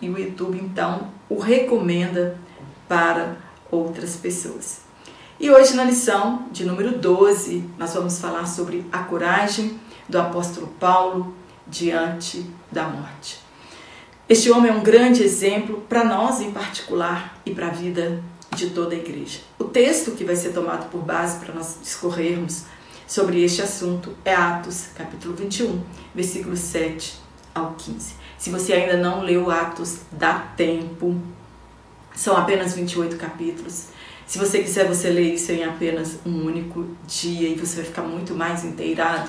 e o YouTube então o recomenda para outras pessoas. E hoje na lição de número 12, nós vamos falar sobre a coragem do apóstolo Paulo diante da morte. Este homem é um grande exemplo para nós em particular e para a vida de toda a igreja. O texto que vai ser tomado por base para nós discorrermos sobre este assunto é Atos, capítulo 21, versículos 7 ao 15. Se você ainda não leu Atos, dá tempo. São apenas 28 capítulos. Se você quiser, você lê isso em apenas um único dia e você vai ficar muito mais inteirado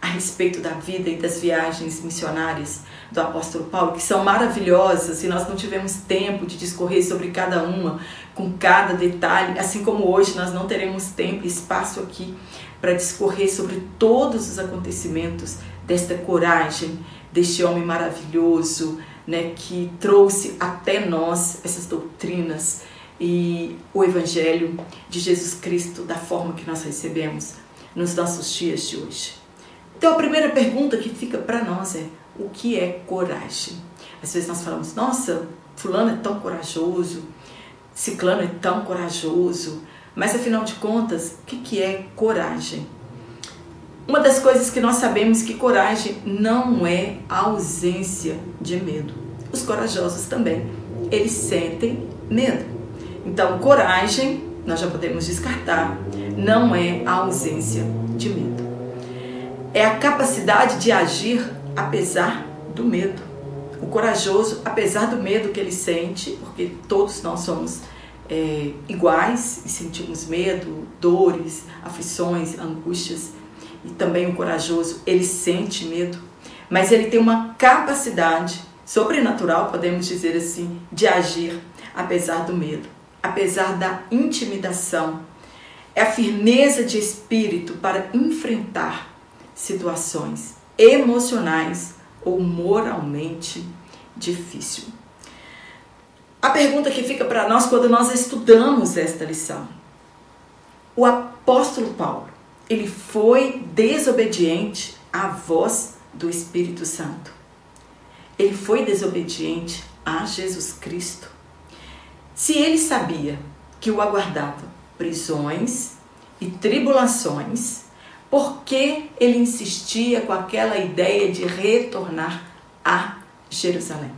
a respeito da vida e das viagens missionárias do apóstolo Paulo, que são maravilhosas e nós não tivemos tempo de discorrer sobre cada uma, com cada detalhe, assim como hoje nós não teremos tempo e espaço aqui para discorrer sobre todos os acontecimentos desta coragem, deste homem maravilhoso, né, que trouxe até nós essas doutrinas e o evangelho de Jesus Cristo da forma que nós recebemos nos nossos dias de hoje. Então a primeira pergunta que fica para nós é: o que é coragem? Às vezes nós falamos: "Nossa, fulano é tão corajoso, ciclano é tão corajoso", mas afinal de contas, o que que é coragem? Uma das coisas que nós sabemos que coragem não é a ausência de medo. Os corajosos também, eles sentem medo. Então, coragem, nós já podemos descartar, não é a ausência de medo é a capacidade de agir apesar do medo. O corajoso, apesar do medo que ele sente, porque todos nós somos é, iguais e sentimos medo, dores, aflições, angústias, e também o corajoso, ele sente medo, mas ele tem uma capacidade sobrenatural, podemos dizer assim, de agir apesar do medo, apesar da intimidação. É a firmeza de espírito para enfrentar situações emocionais ou moralmente difícil. A pergunta que fica para nós quando nós estudamos esta lição. O apóstolo Paulo, ele foi desobediente à voz do Espírito Santo. Ele foi desobediente a Jesus Cristo. Se ele sabia que o aguardava prisões e tribulações, por que ele insistia com aquela ideia de retornar a Jerusalém?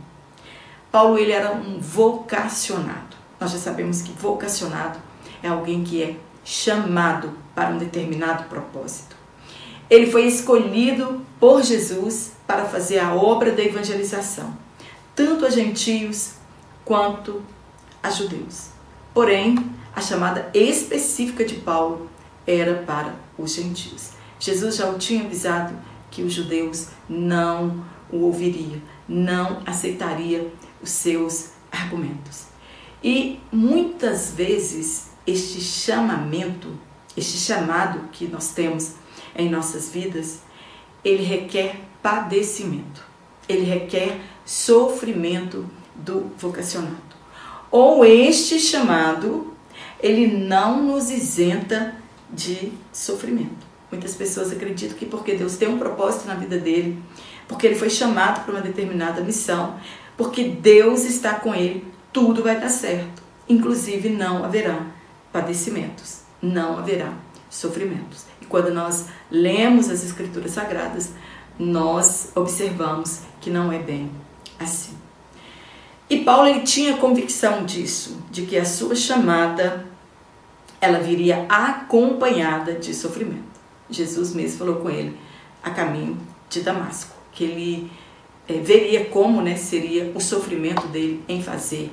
Paulo ele era um vocacionado. Nós já sabemos que vocacionado é alguém que é chamado para um determinado propósito. Ele foi escolhido por Jesus para fazer a obra da evangelização, tanto a gentios quanto a judeus. Porém, a chamada específica de Paulo era para os gentios. Jesus já o tinha avisado que os judeus não o ouviria, não aceitaria os seus argumentos. E muitas vezes este chamamento, este chamado que nós temos em nossas vidas, ele requer padecimento, ele requer sofrimento do vocacionado. Ou este chamado, ele não nos isenta de sofrimento. Muitas pessoas acreditam que porque Deus tem um propósito na vida dele, porque ele foi chamado para uma determinada missão, porque Deus está com ele, tudo vai dar certo. Inclusive não haverá padecimentos, não haverá sofrimentos. E quando nós lemos as escrituras sagradas, nós observamos que não é bem assim. E Paulo ele tinha convicção disso, de que a sua chamada ela viria acompanhada de sofrimento. Jesus mesmo falou com ele a caminho de Damasco, que ele é, veria como né, seria o sofrimento dele em fazer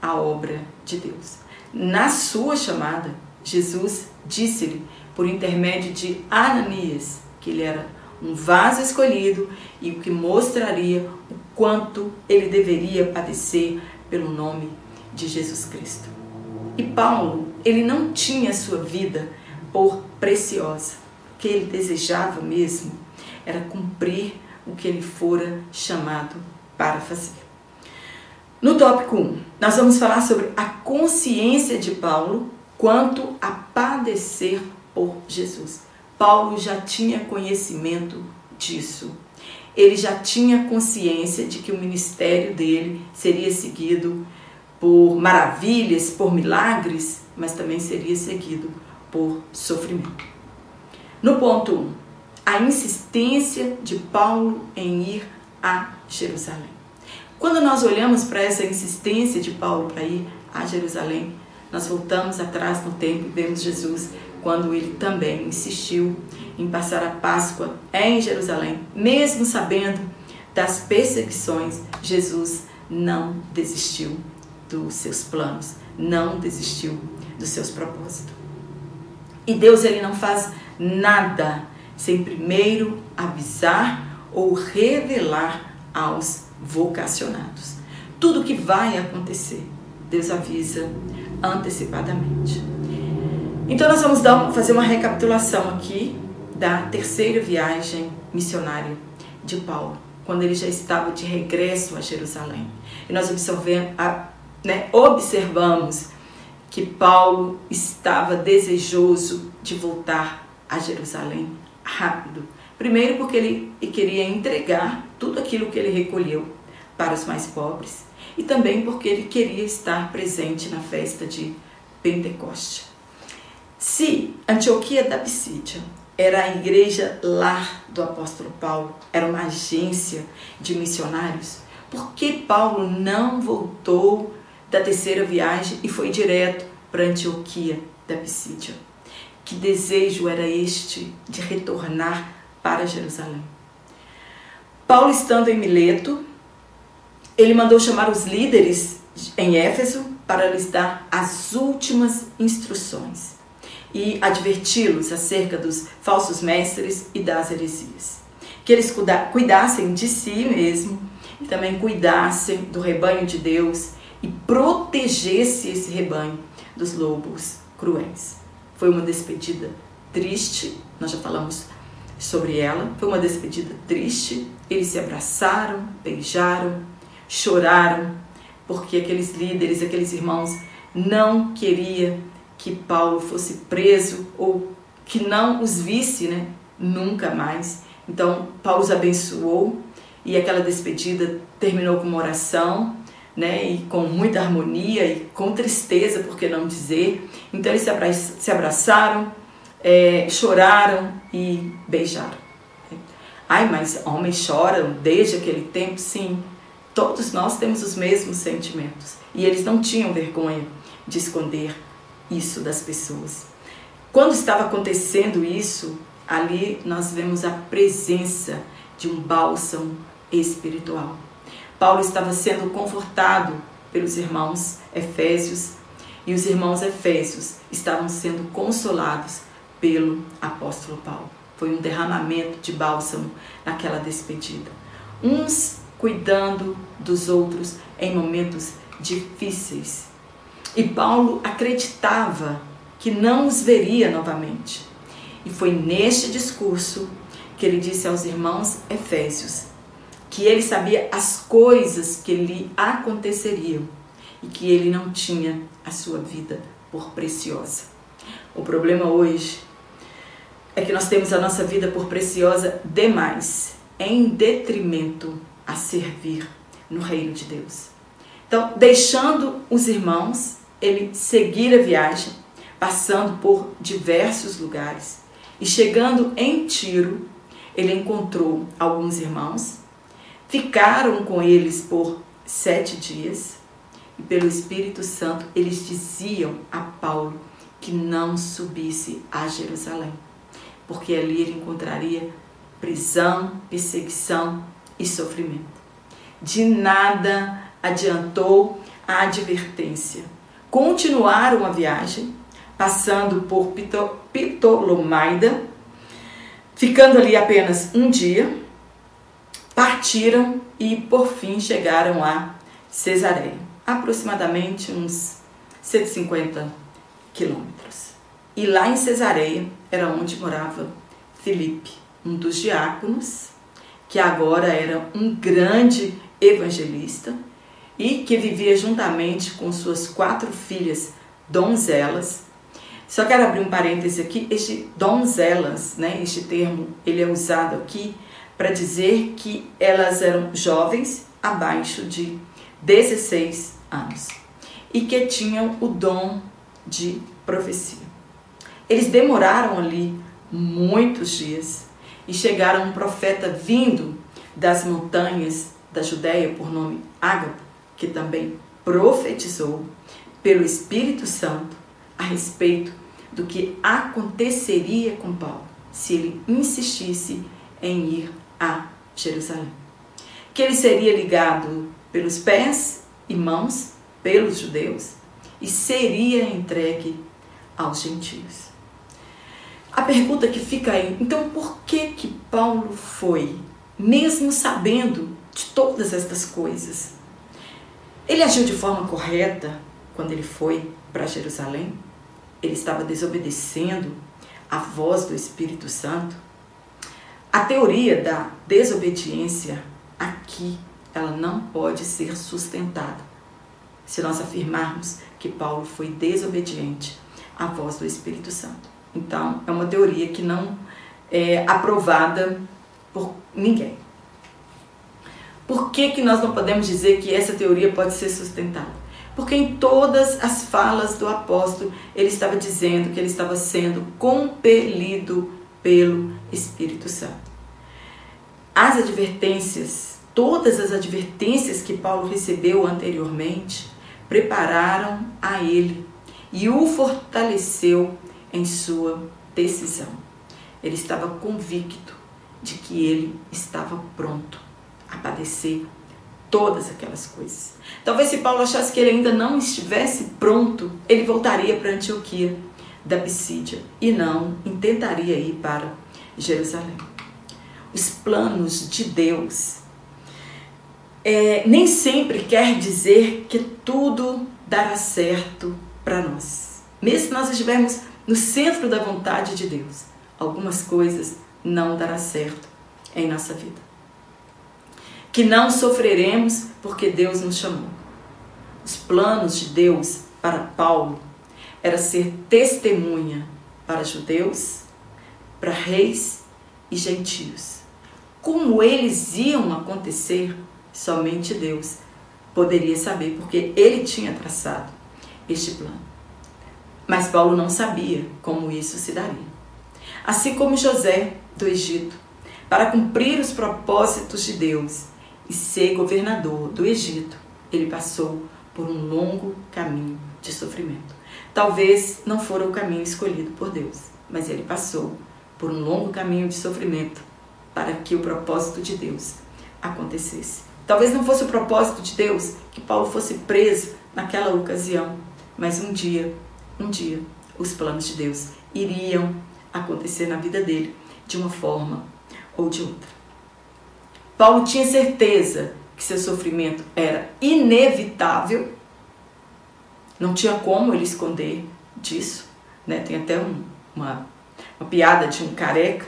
a obra de Deus. Na sua chamada, Jesus disse-lhe, por intermédio de Ananias, que ele era um vaso escolhido e o que mostraria o quanto ele deveria padecer pelo nome de Jesus Cristo. E Paulo, ele não tinha sua vida por preciosa. O que ele desejava mesmo era cumprir o que ele fora chamado para fazer. No tópico 1, nós vamos falar sobre a consciência de Paulo quanto a padecer por Jesus. Paulo já tinha conhecimento disso. ele já tinha consciência de que o ministério dele seria seguido por maravilhas, por milagres, mas também seria seguido por sofrimento. No ponto 1, um, a insistência de Paulo em ir a Jerusalém. Quando nós olhamos para essa insistência de Paulo para ir a Jerusalém, nós voltamos atrás no tempo e vemos Jesus quando ele também insistiu em passar a Páscoa em Jerusalém, mesmo sabendo das perseguições, Jesus não desistiu dos seus planos, não desistiu dos seus propósitos. E Deus ele não faz nada sem primeiro avisar ou revelar aos vocacionados. Tudo que vai acontecer, Deus avisa antecipadamente. Então nós vamos dar, fazer uma recapitulação aqui da terceira viagem missionária de Paulo, quando ele já estava de regresso a Jerusalém. E nós né, observamos que Paulo estava desejoso de voltar a Jerusalém rápido. Primeiro, porque ele queria entregar tudo aquilo que ele recolheu para os mais pobres, e também porque ele queria estar presente na festa de Pentecoste. Se Antioquia da Pisídia era a igreja lar do apóstolo Paulo, era uma agência de missionários, por que Paulo não voltou da terceira viagem e foi direto para Antioquia da Pisídia? Que desejo era este de retornar para Jerusalém? Paulo, estando em Mileto, ele mandou chamar os líderes em Éfeso para lhes dar as últimas instruções e adverti-los acerca dos falsos mestres e das heresias. Que eles cuidassem de si mesmo e também cuidassem do rebanho de Deus e protegesse esse rebanho dos lobos cruéis. Foi uma despedida triste, nós já falamos sobre ela, foi uma despedida triste. Eles se abraçaram, beijaram, choraram, porque aqueles líderes, aqueles irmãos não queriam que Paulo fosse preso ou que não os visse, né? Nunca mais. Então, Paulo os abençoou e aquela despedida terminou com uma oração, né? E com muita harmonia e com tristeza, por que não dizer. Então, eles se abraçaram, é, choraram e beijaram. Ai, mas homens choram desde aquele tempo? Sim, todos nós temos os mesmos sentimentos. E eles não tinham vergonha de esconder isso das pessoas. Quando estava acontecendo isso, ali nós vemos a presença de um bálsamo espiritual. Paulo estava sendo confortado pelos irmãos efésios e os irmãos efésios estavam sendo consolados pelo apóstolo Paulo. Foi um derramamento de bálsamo naquela despedida. Uns cuidando dos outros em momentos difíceis e Paulo acreditava que não os veria novamente. E foi neste discurso que ele disse aos irmãos Efésios que ele sabia as coisas que lhe aconteceriam e que ele não tinha a sua vida por preciosa. O problema hoje é que nós temos a nossa vida por preciosa demais, em detrimento a servir no reino de Deus. Então, deixando os irmãos, ele seguir a viagem, passando por diversos lugares. E chegando em Tiro, ele encontrou alguns irmãos, ficaram com eles por sete dias, e pelo Espírito Santo eles diziam a Paulo que não subisse a Jerusalém, porque ali ele encontraria prisão, perseguição e sofrimento. De nada adiantou a advertência continuaram a viagem, passando por Ptolomaida, ficando ali apenas um dia, partiram e por fim chegaram a Cesareia, aproximadamente uns 150 quilômetros. E lá em Cesareia era onde morava Filipe, um dos diáconos, que agora era um grande evangelista e que vivia juntamente com suas quatro filhas donzelas. Só quero abrir um parêntese aqui, este donzelas, né, este termo, ele é usado aqui para dizer que elas eram jovens abaixo de 16 anos e que tinham o dom de profecia. Eles demoraram ali muitos dias e chegaram um profeta vindo das montanhas da Judéia por nome Ágabo, que também profetizou pelo Espírito Santo a respeito do que aconteceria com Paulo se ele insistisse em ir a Jerusalém. Que ele seria ligado pelos pés e mãos pelos judeus e seria entregue aos gentios. A pergunta que fica aí, então por que que Paulo foi, mesmo sabendo de todas estas coisas? Ele agiu de forma correta quando ele foi para Jerusalém? Ele estava desobedecendo a voz do Espírito Santo? A teoria da desobediência aqui, ela não pode ser sustentada se nós afirmarmos que Paulo foi desobediente à voz do Espírito Santo. Então, é uma teoria que não é aprovada por ninguém. Por que, que nós não podemos dizer que essa teoria pode ser sustentada? Porque em todas as falas do apóstolo, ele estava dizendo que ele estava sendo compelido pelo Espírito Santo. As advertências, todas as advertências que Paulo recebeu anteriormente, prepararam a ele e o fortaleceu em sua decisão. Ele estava convicto de que ele estava pronto a padecer todas aquelas coisas. Talvez se Paulo achasse que ele ainda não estivesse pronto, ele voltaria para Antioquia da Pisídia e não intentaria ir para Jerusalém. Os planos de Deus é, nem sempre quer dizer que tudo dará certo para nós. Mesmo se nós estivermos no centro da vontade de Deus, algumas coisas não dará certo em nossa vida. Que não sofreremos porque Deus nos chamou. Os planos de Deus para Paulo era ser testemunha para judeus, para reis e gentios. Como eles iam acontecer, somente Deus poderia saber, porque ele tinha traçado este plano. Mas Paulo não sabia como isso se daria. Assim como José do Egito, para cumprir os propósitos de Deus e ser governador do Egito, ele passou por um longo caminho de sofrimento. Talvez não fora o caminho escolhido por Deus, mas ele passou por um longo caminho de sofrimento para que o propósito de Deus acontecesse. Talvez não fosse o propósito de Deus que Paulo fosse preso naquela ocasião, mas um dia, um dia, os planos de Deus iriam acontecer na vida dele de uma forma ou de outra. Paulo tinha certeza que seu sofrimento era inevitável, não tinha como ele esconder disso. Né? Tem até um, uma, uma piada de um careca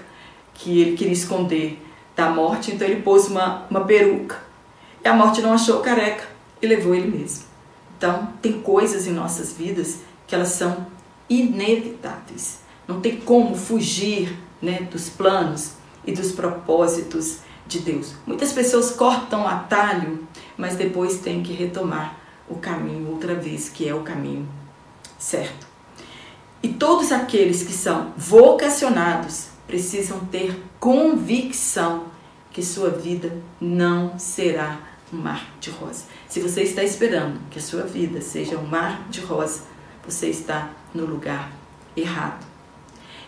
que ele queria esconder da morte, então ele pôs uma, uma peruca. E a morte não achou o careca e levou ele mesmo. Então, tem coisas em nossas vidas que elas são inevitáveis. Não tem como fugir né, dos planos e dos propósitos de Deus. Muitas pessoas cortam atalho, mas depois têm que retomar o caminho outra vez, que é o caminho certo. E todos aqueles que são vocacionados precisam ter convicção que sua vida não será um mar de rosa. Se você está esperando que a sua vida seja um mar de rosa, você está no lugar errado.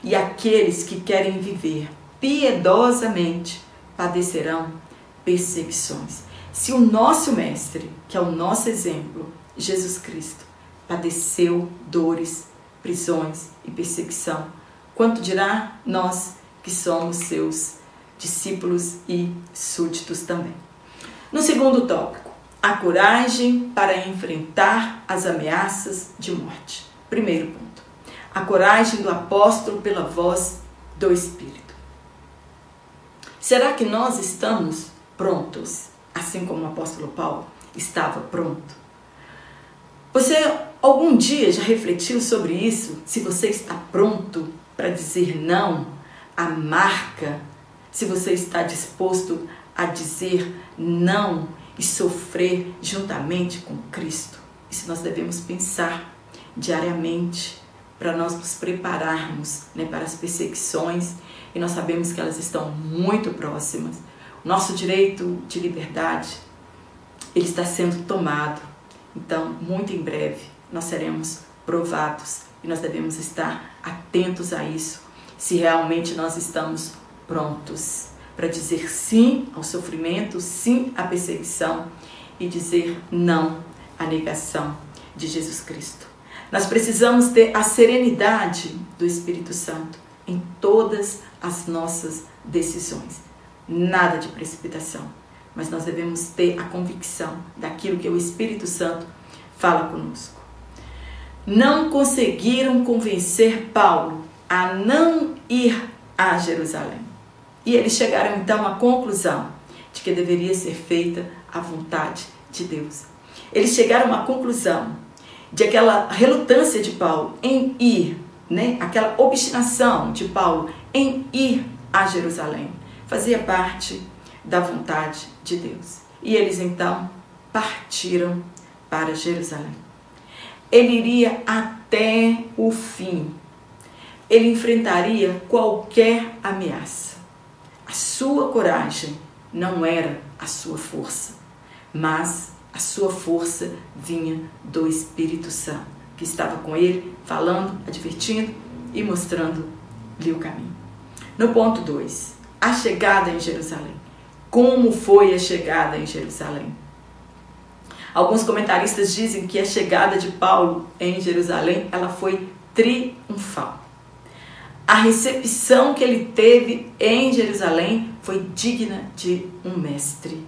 E aqueles que querem viver piedosamente padecerão perseguições. Se o nosso mestre, que é o nosso exemplo, Jesus Cristo, padeceu dores, prisões e perseguição, quanto dirá nós que somos seus discípulos e súditos também. No segundo tópico, a coragem para enfrentar as ameaças de morte. Primeiro ponto, a coragem do apóstolo pela voz do Espírito. Será que nós estamos prontos, assim como o apóstolo Paulo estava pronto? Você algum dia já refletiu sobre isso? Se você está pronto para dizer não à marca se você está disposto a dizer não e sofrer juntamente com Cristo. Isso nós devemos pensar diariamente para nós nos prepararmos né, para as perseguições e nós sabemos que elas estão muito próximas. Nosso direito de liberdade ele está sendo tomado. Então, muito em breve, nós seremos provados e nós devemos estar atentos a isso, se realmente nós estamos prontos para dizer sim ao sofrimento, sim à perseguição e dizer não à negação de Jesus Cristo. Nós precisamos ter a serenidade do Espírito Santo em todas as nossas decisões. Nada de precipitação, mas nós devemos ter a convicção daquilo que o Espírito Santo fala conosco. Não conseguiram convencer Paulo a não ir a Jerusalém. E eles chegaram então à conclusão de que deveria ser feita a vontade de Deus. Eles chegaram à conclusão de aquela relutância de Paulo em ir, né? aquela obstinação de Paulo em ir a Jerusalém, fazia parte da vontade de Deus. E eles então partiram para Jerusalém. Ele iria até o fim. Ele enfrentaria qualquer ameaça. A sua coragem não era a sua força, mas a sua força vinha do Espírito Santo, que estava com ele, falando, advertindo e mostrando-lhe o caminho. No ponto 2, a chegada em Jerusalém. Como foi a chegada em Jerusalém? Alguns comentaristas dizem que a chegada de Paulo em Jerusalém, ela foi triunfal. A recepção que ele teve em Jerusalém foi digna de um mestre.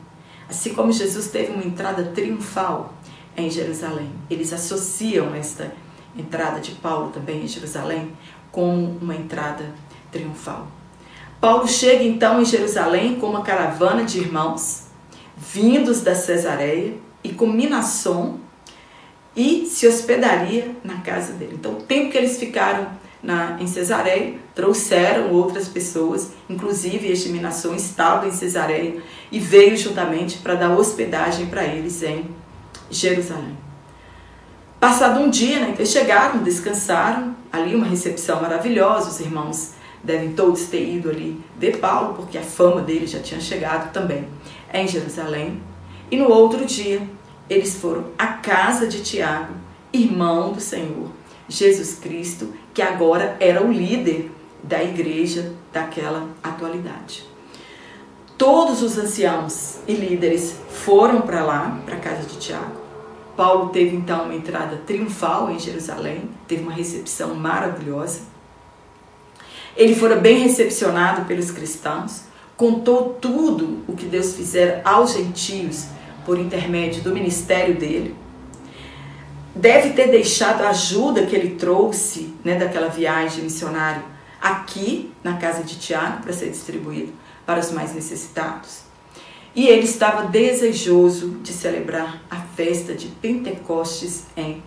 Assim como Jesus teve uma entrada triunfal em Jerusalém, eles associam esta entrada de Paulo também em Jerusalém como uma entrada triunfal. Paulo chega então em Jerusalém com uma caravana de irmãos vindos da Cesareia e com Minasson e se hospedaria na casa dele. Então, o tempo que eles ficaram na, em Cesareia, trouxeram outras pessoas, inclusive este Minasson estava em Cesareia e veio juntamente para dar hospedagem para eles em Jerusalém. Passado um dia, né, eles chegaram, descansaram, ali uma recepção maravilhosa, os irmãos devem todos ter ido ali de Paulo, porque a fama dele já tinha chegado também em Jerusalém. E no outro dia, eles foram à casa de Tiago, irmão do Senhor Jesus Cristo, que agora era o líder da igreja daquela atualidade. Todos os anciãos e líderes foram para lá, para a casa de Tiago. Paulo teve então uma entrada triunfal em Jerusalém, teve uma recepção maravilhosa. Ele fora bem recepcionado pelos cristãos, contou tudo o que Deus fizera aos gentios por intermédio do ministério dele. Deve ter deixado a ajuda que ele trouxe né, daquela viagem missionária aqui na casa de Tiago para ser distribuído para os mais necessitados. E ele estava desejoso de celebrar a festa de Pentecostes em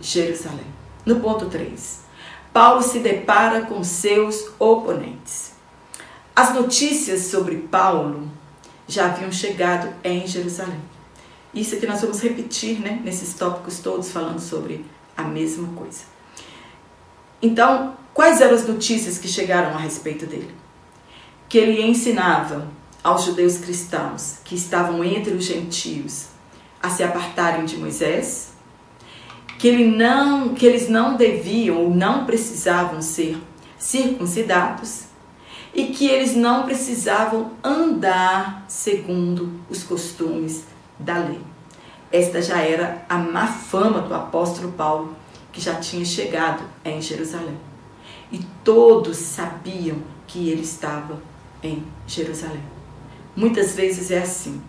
Jerusalém. No ponto 3, Paulo se depara com seus oponentes. As notícias sobre Paulo já haviam chegado em Jerusalém. Isso aqui nós vamos repetir, né, nesses tópicos todos falando sobre a mesma coisa. Então, quais eram as notícias que chegaram a respeito dele? Que ele ensinava aos judeus cristãos que estavam entre os gentios a se apartarem de Moisés, que, ele não, que eles não deviam ou não precisavam ser circuncidados e que eles não precisavam andar segundo os costumes da lei. Esta já era a má fama do apóstolo Paulo, que já tinha chegado em Jerusalém. E todos sabiam que ele estava em Jerusalém. Muitas vezes é assim.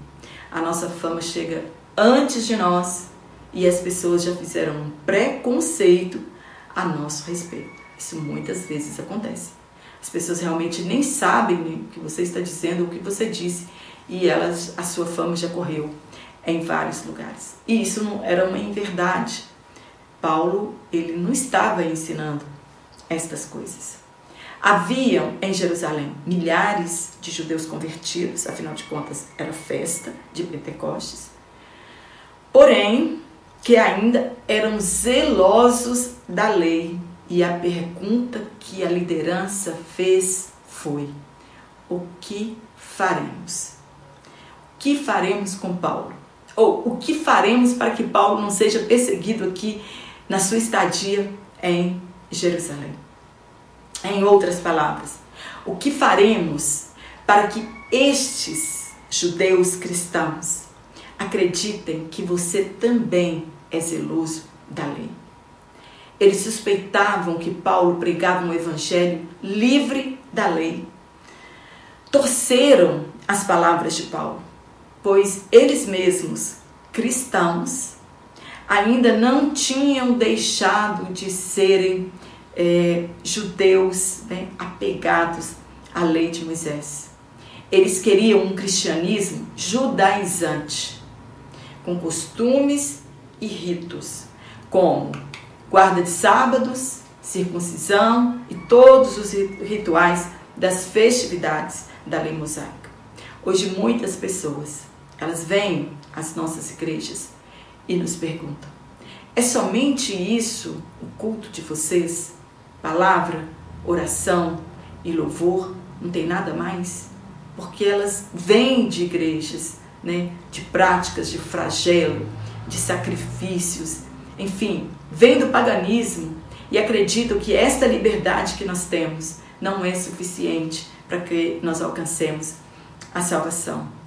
A nossa fama chega antes de nós e as pessoas já fizeram um preconceito a nosso respeito. Isso muitas vezes acontece. As pessoas realmente nem sabem o que você está dizendo, o que você disse, e elas, a sua fama já correu em vários lugares. E isso não era uma inverdade. Paulo, ele não estava ensinando estas coisas. Haviam em Jerusalém milhares de judeus convertidos, afinal de contas era festa de Pentecostes, porém que ainda eram zelosos da lei. E a pergunta que a liderança fez foi: o que faremos? O que faremos com Paulo? Ou o que faremos para que Paulo não seja perseguido aqui na sua estadia em Jerusalém? Em outras palavras, o que faremos para que estes judeus cristãos acreditem que você também é zeloso da lei? Eles suspeitavam que Paulo pregava um evangelho livre da lei. Torceram as palavras de Paulo, pois eles mesmos, cristãos, ainda não tinham deixado de serem é, judeus né, apegados à lei de Moisés. Eles queriam um cristianismo judaizante, com costumes e ritos, como guarda de sábados, circuncisão e todos os rituais das festividades da lei mosaica. Hoje muitas pessoas, elas vêm às nossas igrejas e nos perguntam: é somente isso o culto de vocês? Palavra, oração e louvor, não tem nada mais? Porque elas vêm de igrejas, né, de práticas de flagelo, de sacrifícios, enfim, vêm do paganismo e acreditam que esta liberdade que nós temos não é suficiente para que nós alcancemos a salvação.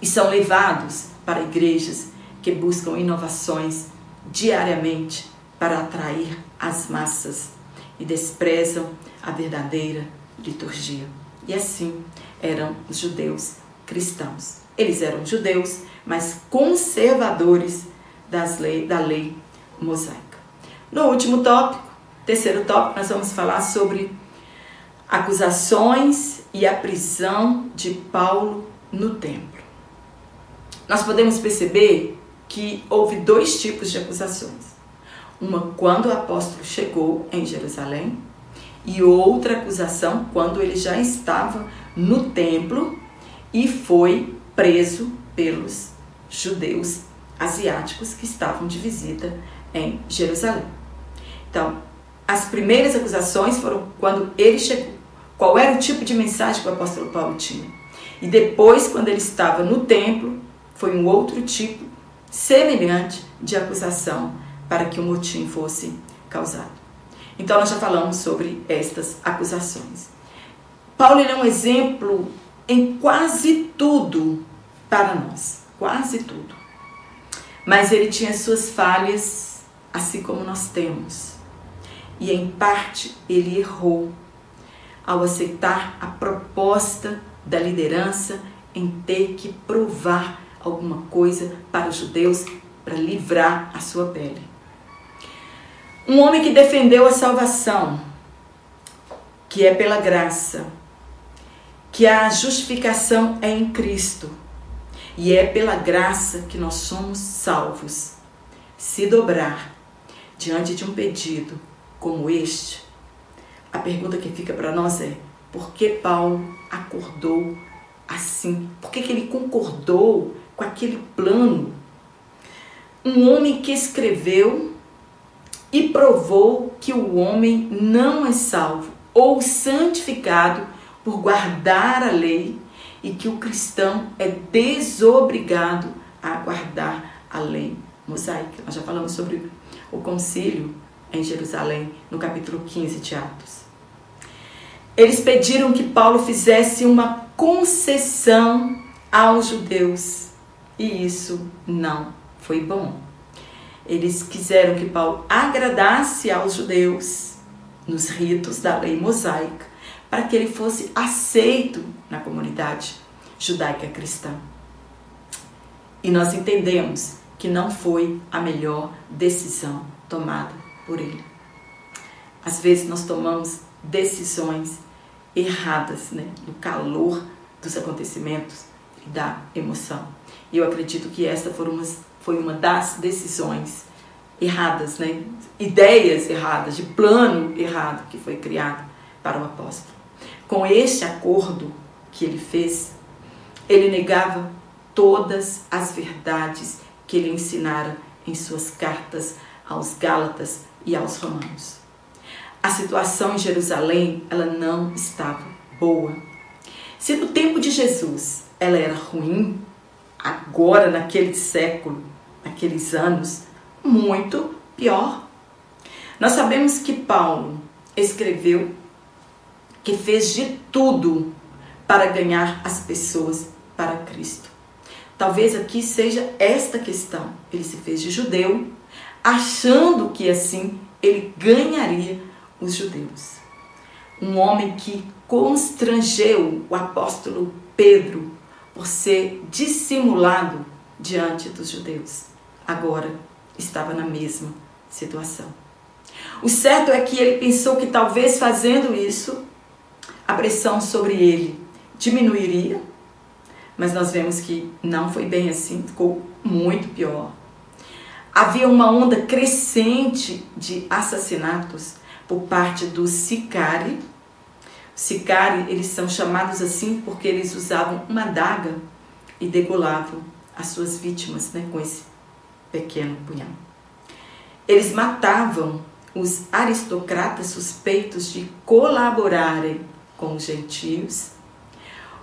E são levados para igrejas que buscam inovações diariamente para atrair as massas e desprezam a verdadeira liturgia. E assim eram os judeus cristãos. Eles eram judeus, mas conservadores das lei, da lei mosaica. No último tópico, terceiro tópico, nós vamos falar sobre acusações e a prisão de Paulo no templo. Nós podemos perceber que houve dois tipos de acusações. Uma quando o apóstolo chegou em Jerusalém e outra acusação quando ele já estava no templo e foi preso pelos judeus asiáticos que estavam de visita em Jerusalém. Então, as primeiras acusações foram quando ele chegou qual era o tipo de mensagem que o apóstolo Paulo tinha. E depois, quando ele estava no templo, foi um outro tipo semelhante de acusação para que o motim fosse causado. Então, nós já falamos sobre estas acusações. Paulo é um exemplo em quase tudo para nós, quase tudo. Mas ele tinha suas falhas, assim como nós temos. E em parte ele errou ao aceitar a proposta da liderança em ter que provar alguma coisa para os judeus para livrar a sua pele. Um homem que defendeu a salvação, que é pela graça, que a justificação é em Cristo e é pela graça que nós somos salvos. Se dobrar diante de um pedido como este, a pergunta que fica para nós é: por que Paulo acordou assim? Por que, que ele concordou com aquele plano? Um homem que escreveu e provou que o homem não é salvo ou santificado por guardar a lei e que o cristão é desobrigado a guardar a lei mosaica. Nós já falamos sobre o concílio em Jerusalém, no capítulo 15 de Atos. Eles pediram que Paulo fizesse uma concessão aos judeus e isso não foi bom. Eles quiseram que Paulo agradasse aos judeus nos ritos da lei mosaica para que ele fosse aceito na comunidade judaica cristã. E nós entendemos que não foi a melhor decisão tomada por Ele. Às vezes nós tomamos decisões erradas, né? no calor dos acontecimentos e da emoção. E eu acredito que esta foi uma, foi uma das decisões erradas, né? ideias erradas, de plano errado que foi criado para o apóstolo. Com este acordo que ele fez, ele negava todas as verdades que ele ensinara em suas cartas aos Gálatas e aos Romanos. A situação em Jerusalém, ela não estava boa. Se no tempo de Jesus ela era ruim, agora naquele século, naqueles anos, muito pior. Nós sabemos que Paulo escreveu que fez de tudo para ganhar as pessoas para Cristo. Talvez aqui seja esta questão. Ele se fez de judeu, achando que assim ele ganharia os judeus. Um homem que constrangeu o apóstolo Pedro por ser dissimulado diante dos judeus. Agora estava na mesma situação. O certo é que ele pensou que talvez fazendo isso, a pressão sobre ele diminuiria, mas nós vemos que não foi bem assim, ficou muito pior. Havia uma onda crescente de assassinatos por parte dos sicari. Sicari, eles são chamados assim porque eles usavam uma daga e degolavam as suas vítimas né, com esse pequeno punhal. Eles matavam os aristocratas suspeitos de colaborarem com os gentios.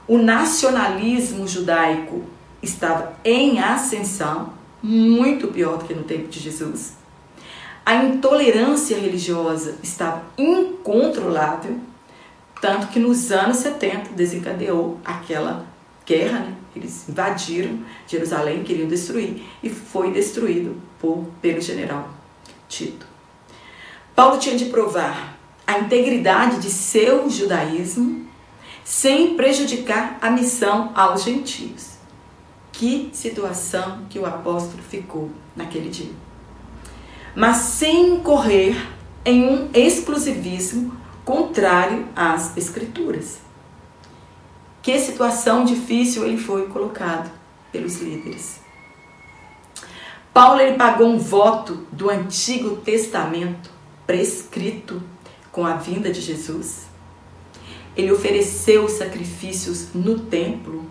O nacionalismo judaico estava em ascensão, muito pior do que no tempo de Jesus. A intolerância religiosa estava incontrolável, tanto que nos anos 70 desencadeou aquela guerra, né? eles invadiram Jerusalém, queriam destruir, e foi destruído por, pelo general Tito. Paulo tinha de provar a integridade de seu judaísmo sem prejudicar a missão aos gentios. Que situação que o apóstolo ficou naquele dia mas sem incorrer em um exclusivismo contrário às Escrituras. Que situação difícil ele foi colocado pelos líderes. Paulo ele pagou um voto do Antigo Testamento prescrito com a vinda de Jesus. Ele ofereceu sacrifícios no templo,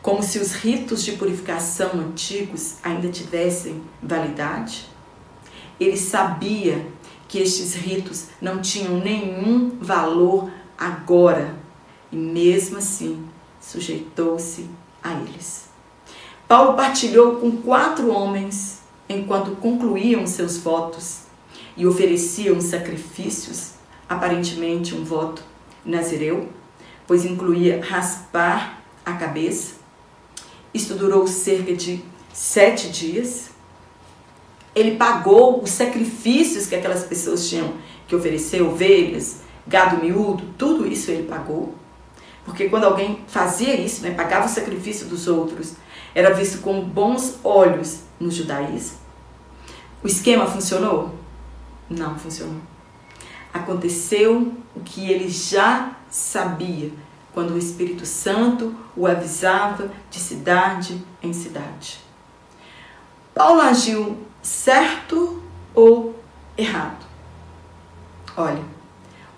como se os ritos de purificação antigos ainda tivessem validade. Ele sabia que estes ritos não tinham nenhum valor agora e mesmo assim sujeitou-se a eles. Paulo partilhou com quatro homens enquanto concluíam seus votos e ofereciam sacrifícios, aparentemente um voto nazireu, pois incluía raspar a cabeça. Isto durou cerca de sete dias ele pagou os sacrifícios que aquelas pessoas tinham que oferecer, ovelhas, gado miúdo, tudo isso ele pagou. Porque quando alguém fazia isso, né, pagava o sacrifício dos outros, era visto com bons olhos no judaísmo. O esquema funcionou? Não funcionou. Aconteceu o que ele já sabia quando o Espírito Santo o avisava de cidade em cidade. Paulo agiu certo ou errado? Olha,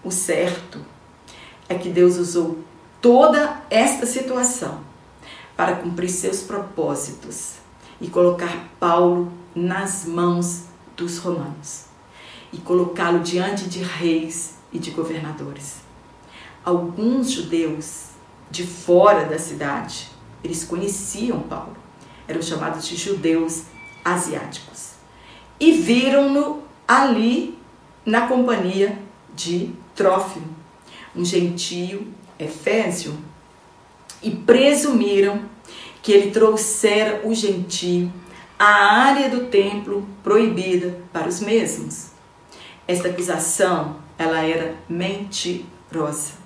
o certo é que Deus usou toda esta situação para cumprir seus propósitos e colocar Paulo nas mãos dos romanos e colocá-lo diante de reis e de governadores. Alguns judeus de fora da cidade, eles conheciam Paulo, eram chamados de judeus asiáticos e viram-no ali na companhia de Trófimo, um gentio efésio, e presumiram que ele trouxera o gentio à área do templo proibida para os mesmos. Esta acusação, ela era mentirosa.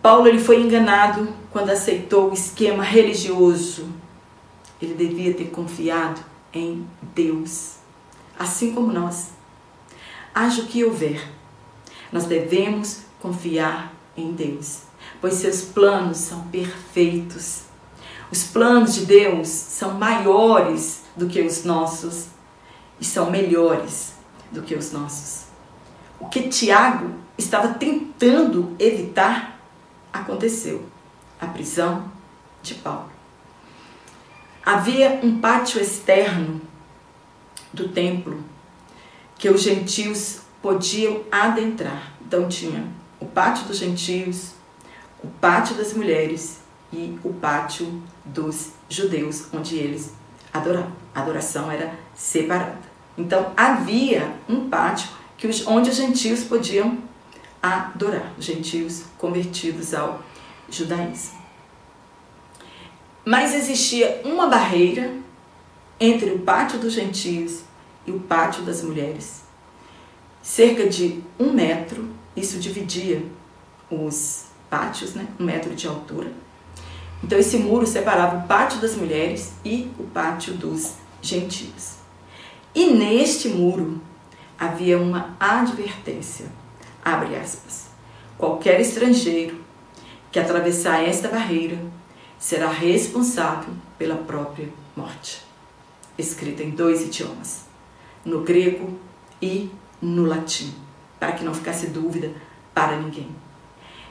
Paulo ele foi enganado quando aceitou o esquema religioso. Ele devia ter confiado em Deus, assim como nós. Haja o que houver, nós devemos confiar em Deus, pois seus planos são perfeitos. Os planos de Deus são maiores do que os nossos e são melhores do que os nossos. o que Tiago estava tentando evitar aconteceu: a prisão de Paulo. Havia um pátio externo do templo que os gentios podiam adentrar. Então tinha o pátio dos gentios, o pátio das mulheres e o pátio dos judeus, onde eles adoravam. A adoração era separada. Então havia um pátio que os, onde os gentios podiam adorar, os gentios convertidos ao judaísmo. Mas existia uma barreira entre o pátio dos gentios e o pátio das mulheres. Cerca de um metro, isso dividia os pátios, né? um metro de altura. Então esse muro separava o pátio das mulheres e o pátio dos gentios. E neste muro havia uma advertência, abre aspas, qualquer estrangeiro que atravessar esta barreira será responsável pela própria morte. Escrita em dois idiomas, no grego e no latim, para que não ficasse dúvida para ninguém.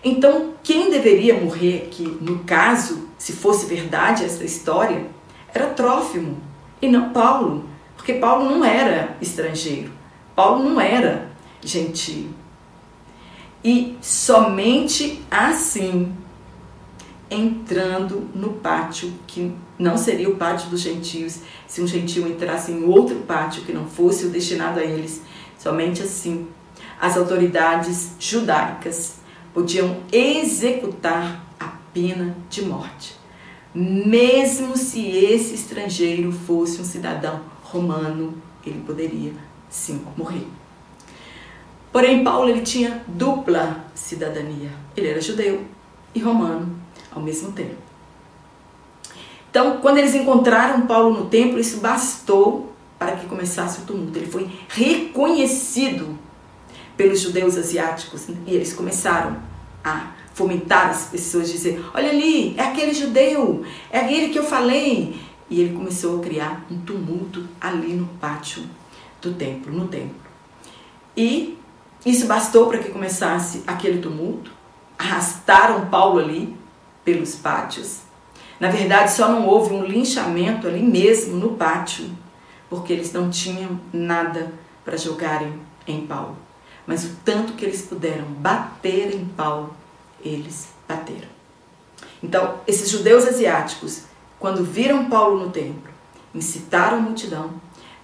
Então, quem deveria morrer aqui, no caso, se fosse verdade essa história, era Trófimo e não Paulo, porque Paulo não era estrangeiro, Paulo não era gentio. E somente assim, entrando no pátio que não seria o pátio dos gentios, se um gentio entrasse em outro pátio que não fosse o destinado a eles, somente assim as autoridades judaicas podiam executar a pena de morte, mesmo se esse estrangeiro fosse um cidadão romano, ele poderia sim morrer. Porém, Paulo ele tinha dupla cidadania. Ele era judeu e romano ao mesmo tempo. Então, quando eles encontraram Paulo no templo, isso bastou para que começasse o tumulto. Ele foi reconhecido pelos judeus asiáticos e eles começaram a fomentar as pessoas, dizer: Olha ali, é aquele judeu, é aquele que eu falei. E ele começou a criar um tumulto ali no pátio do templo, no templo. E isso bastou para que começasse aquele tumulto. Arrastaram Paulo ali pelos pátios. Na verdade, só não houve um linchamento ali mesmo no pátio, porque eles não tinham nada para jogarem em Paulo. Mas o tanto que eles puderam bater em Paulo, eles bateram. Então, esses judeus asiáticos, quando viram Paulo no templo, incitaram a multidão,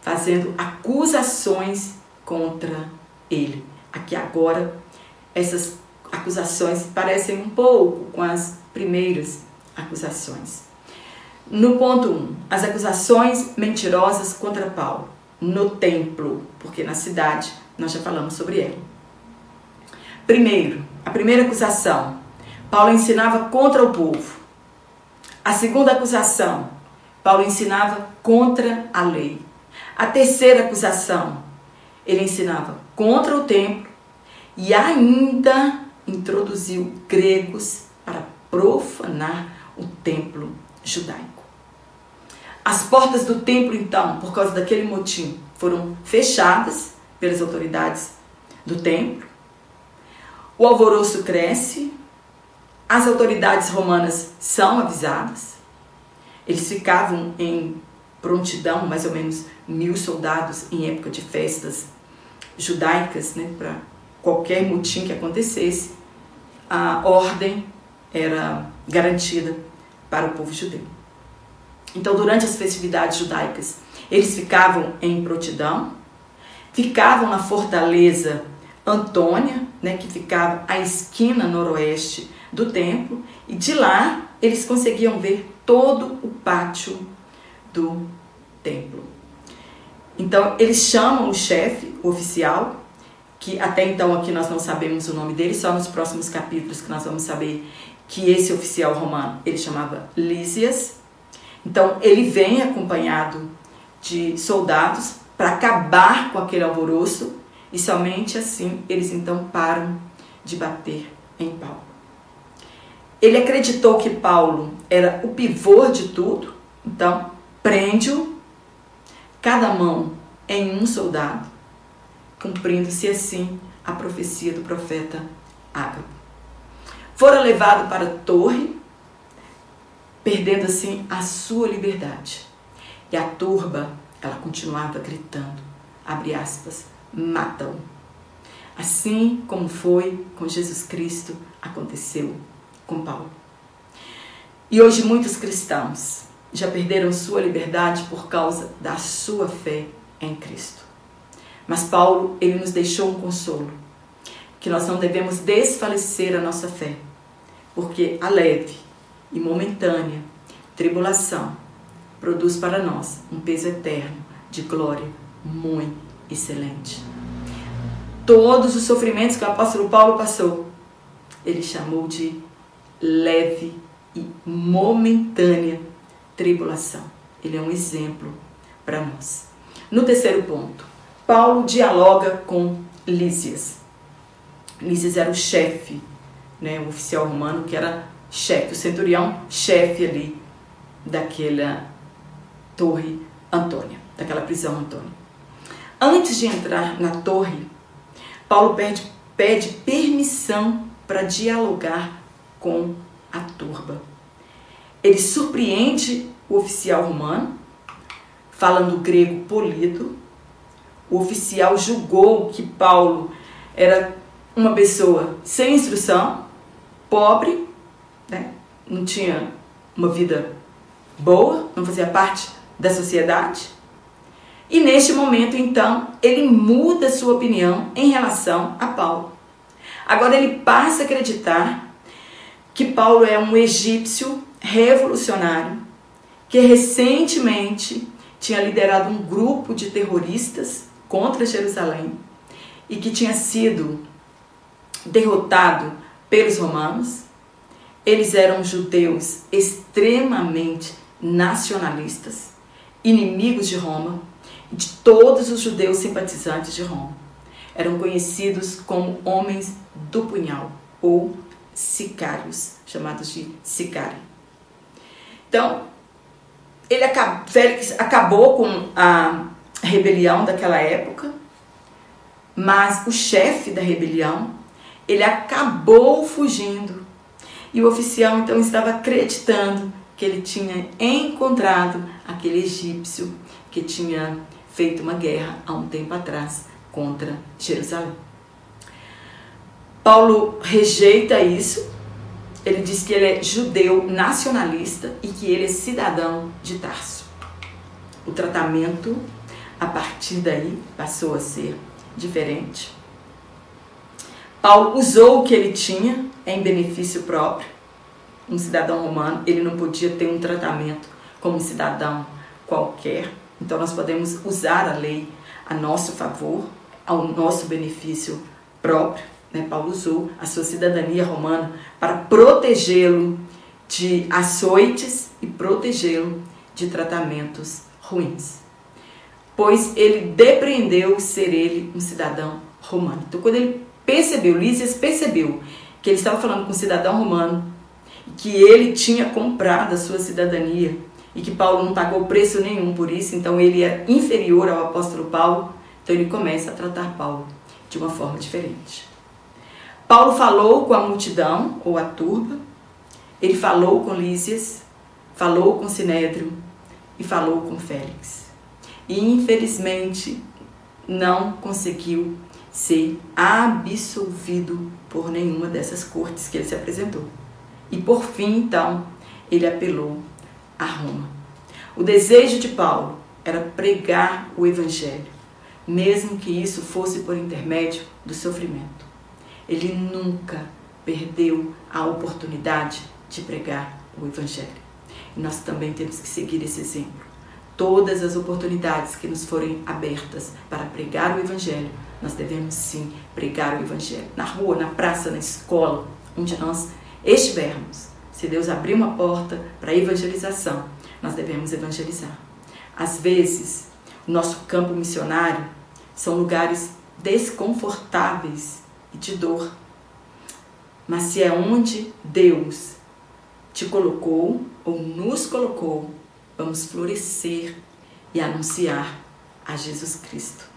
fazendo acusações contra ele. Aqui agora, essas acusações parecem um pouco com as primeiras acusações. No ponto 1, um, as acusações mentirosas contra Paulo no templo, porque na cidade nós já falamos sobre ela. Primeiro, a primeira acusação, Paulo ensinava contra o povo. A segunda acusação, Paulo ensinava contra a lei. A terceira acusação, ele ensinava contra o templo e ainda introduziu gregos profanar o templo judaico. As portas do templo, então, por causa daquele motim, foram fechadas pelas autoridades do templo. O alvoroço cresce, as autoridades romanas são avisadas. Eles ficavam em prontidão, mais ou menos mil soldados em época de festas judaicas, né, para qualquer motim que acontecesse, a ordem era garantida para o povo judeu. Então, durante as festividades judaicas, eles ficavam em prontidão, ficavam na fortaleza Antônia, né, que ficava à esquina noroeste do templo, e de lá eles conseguiam ver todo o pátio do templo. Então, eles chamam o chefe, o oficial, que até então aqui nós não sabemos o nome dele, só nos próximos capítulos que nós vamos saber que esse oficial romano ele chamava Lísias. Então ele vem acompanhado de soldados para acabar com aquele alvoroço e somente assim eles então param de bater em Paulo. Ele acreditou que Paulo era o pivô de tudo, então prende-o, cada mão em um soldado, cumprindo-se assim a profecia do profeta Ágabo. Fora levado para a torre, perdendo assim a sua liberdade. E a turba, ela continuava gritando, abre aspas, matam. Assim como foi com Jesus Cristo, aconteceu com Paulo. E hoje muitos cristãos já perderam sua liberdade por causa da sua fé em Cristo. Mas Paulo, ele nos deixou um consolo, que nós não devemos desfalecer a nossa fé, porque a leve e momentânea tribulação produz para nós um peso eterno de glória muito excelente. Todos os sofrimentos que o apóstolo Paulo passou, ele chamou de leve e momentânea tribulação. Ele é um exemplo para nós. No terceiro ponto, Paulo dialoga com Lísias. Lísias era o chefe, né, o oficial romano que era chefe, o centurião chefe ali daquela torre Antônia, daquela prisão Antônia. Antes de entrar na torre, Paulo pede, pede permissão para dialogar com a turba. Ele surpreende o oficial romano, falando grego polido. O oficial julgou que Paulo era uma pessoa sem instrução, pobre, né? não tinha uma vida boa, não fazia parte da sociedade. E neste momento, então, ele muda sua opinião em relação a Paulo. Agora ele passa a acreditar que Paulo é um egípcio revolucionário que recentemente tinha liderado um grupo de terroristas contra Jerusalém e que tinha sido derrotado pelos romanos. Eles eram judeus extremamente nacionalistas, inimigos de Roma de todos os judeus simpatizantes de Roma. Eram conhecidos como homens do punhal ou sicários, chamados de sicário. Então, ele acabou, Félix acabou com a rebelião daquela época, mas o chefe da rebelião, ele acabou fugindo. E o oficial então estava acreditando que ele tinha encontrado aquele egípcio que tinha feito uma guerra há um tempo atrás contra Jerusalém. Paulo rejeita isso. Ele diz que ele é judeu nacionalista e que ele é cidadão de Tarso. O tratamento a partir daí passou a ser diferente. Paulo usou o que ele tinha em benefício próprio um cidadão romano, ele não podia ter um tratamento como um cidadão qualquer. Então nós podemos usar a lei a nosso favor, ao nosso benefício próprio. Né? Paulo usou a sua cidadania romana para protegê-lo de açoites e protegê-lo de tratamentos ruins. Pois ele depreendeu ser ele um cidadão romano. Então quando ele percebeu, Lísias percebeu que ele estava falando com um cidadão romano, que ele tinha comprado a sua cidadania e que Paulo não pagou preço nenhum por isso, então ele é inferior ao apóstolo Paulo, então ele começa a tratar Paulo de uma forma diferente. Paulo falou com a multidão, ou a turba, ele falou com Lísias, falou com Sinédrio e falou com Félix. E infelizmente não conseguiu ser absolvido por nenhuma dessas cortes que ele se apresentou. E por fim, então, ele apelou a Roma. O desejo de Paulo era pregar o Evangelho, mesmo que isso fosse por intermédio do sofrimento. Ele nunca perdeu a oportunidade de pregar o Evangelho. E nós também temos que seguir esse exemplo. Todas as oportunidades que nos forem abertas para pregar o Evangelho, nós devemos sim pregar o Evangelho. Na rua, na praça, na escola, onde nós estivermos, se Deus abrir uma porta para evangelização, nós devemos evangelizar. Às vezes, o nosso campo missionário são lugares desconfortáveis e de dor. Mas se é onde Deus te colocou ou nos colocou, vamos florescer e anunciar a Jesus Cristo.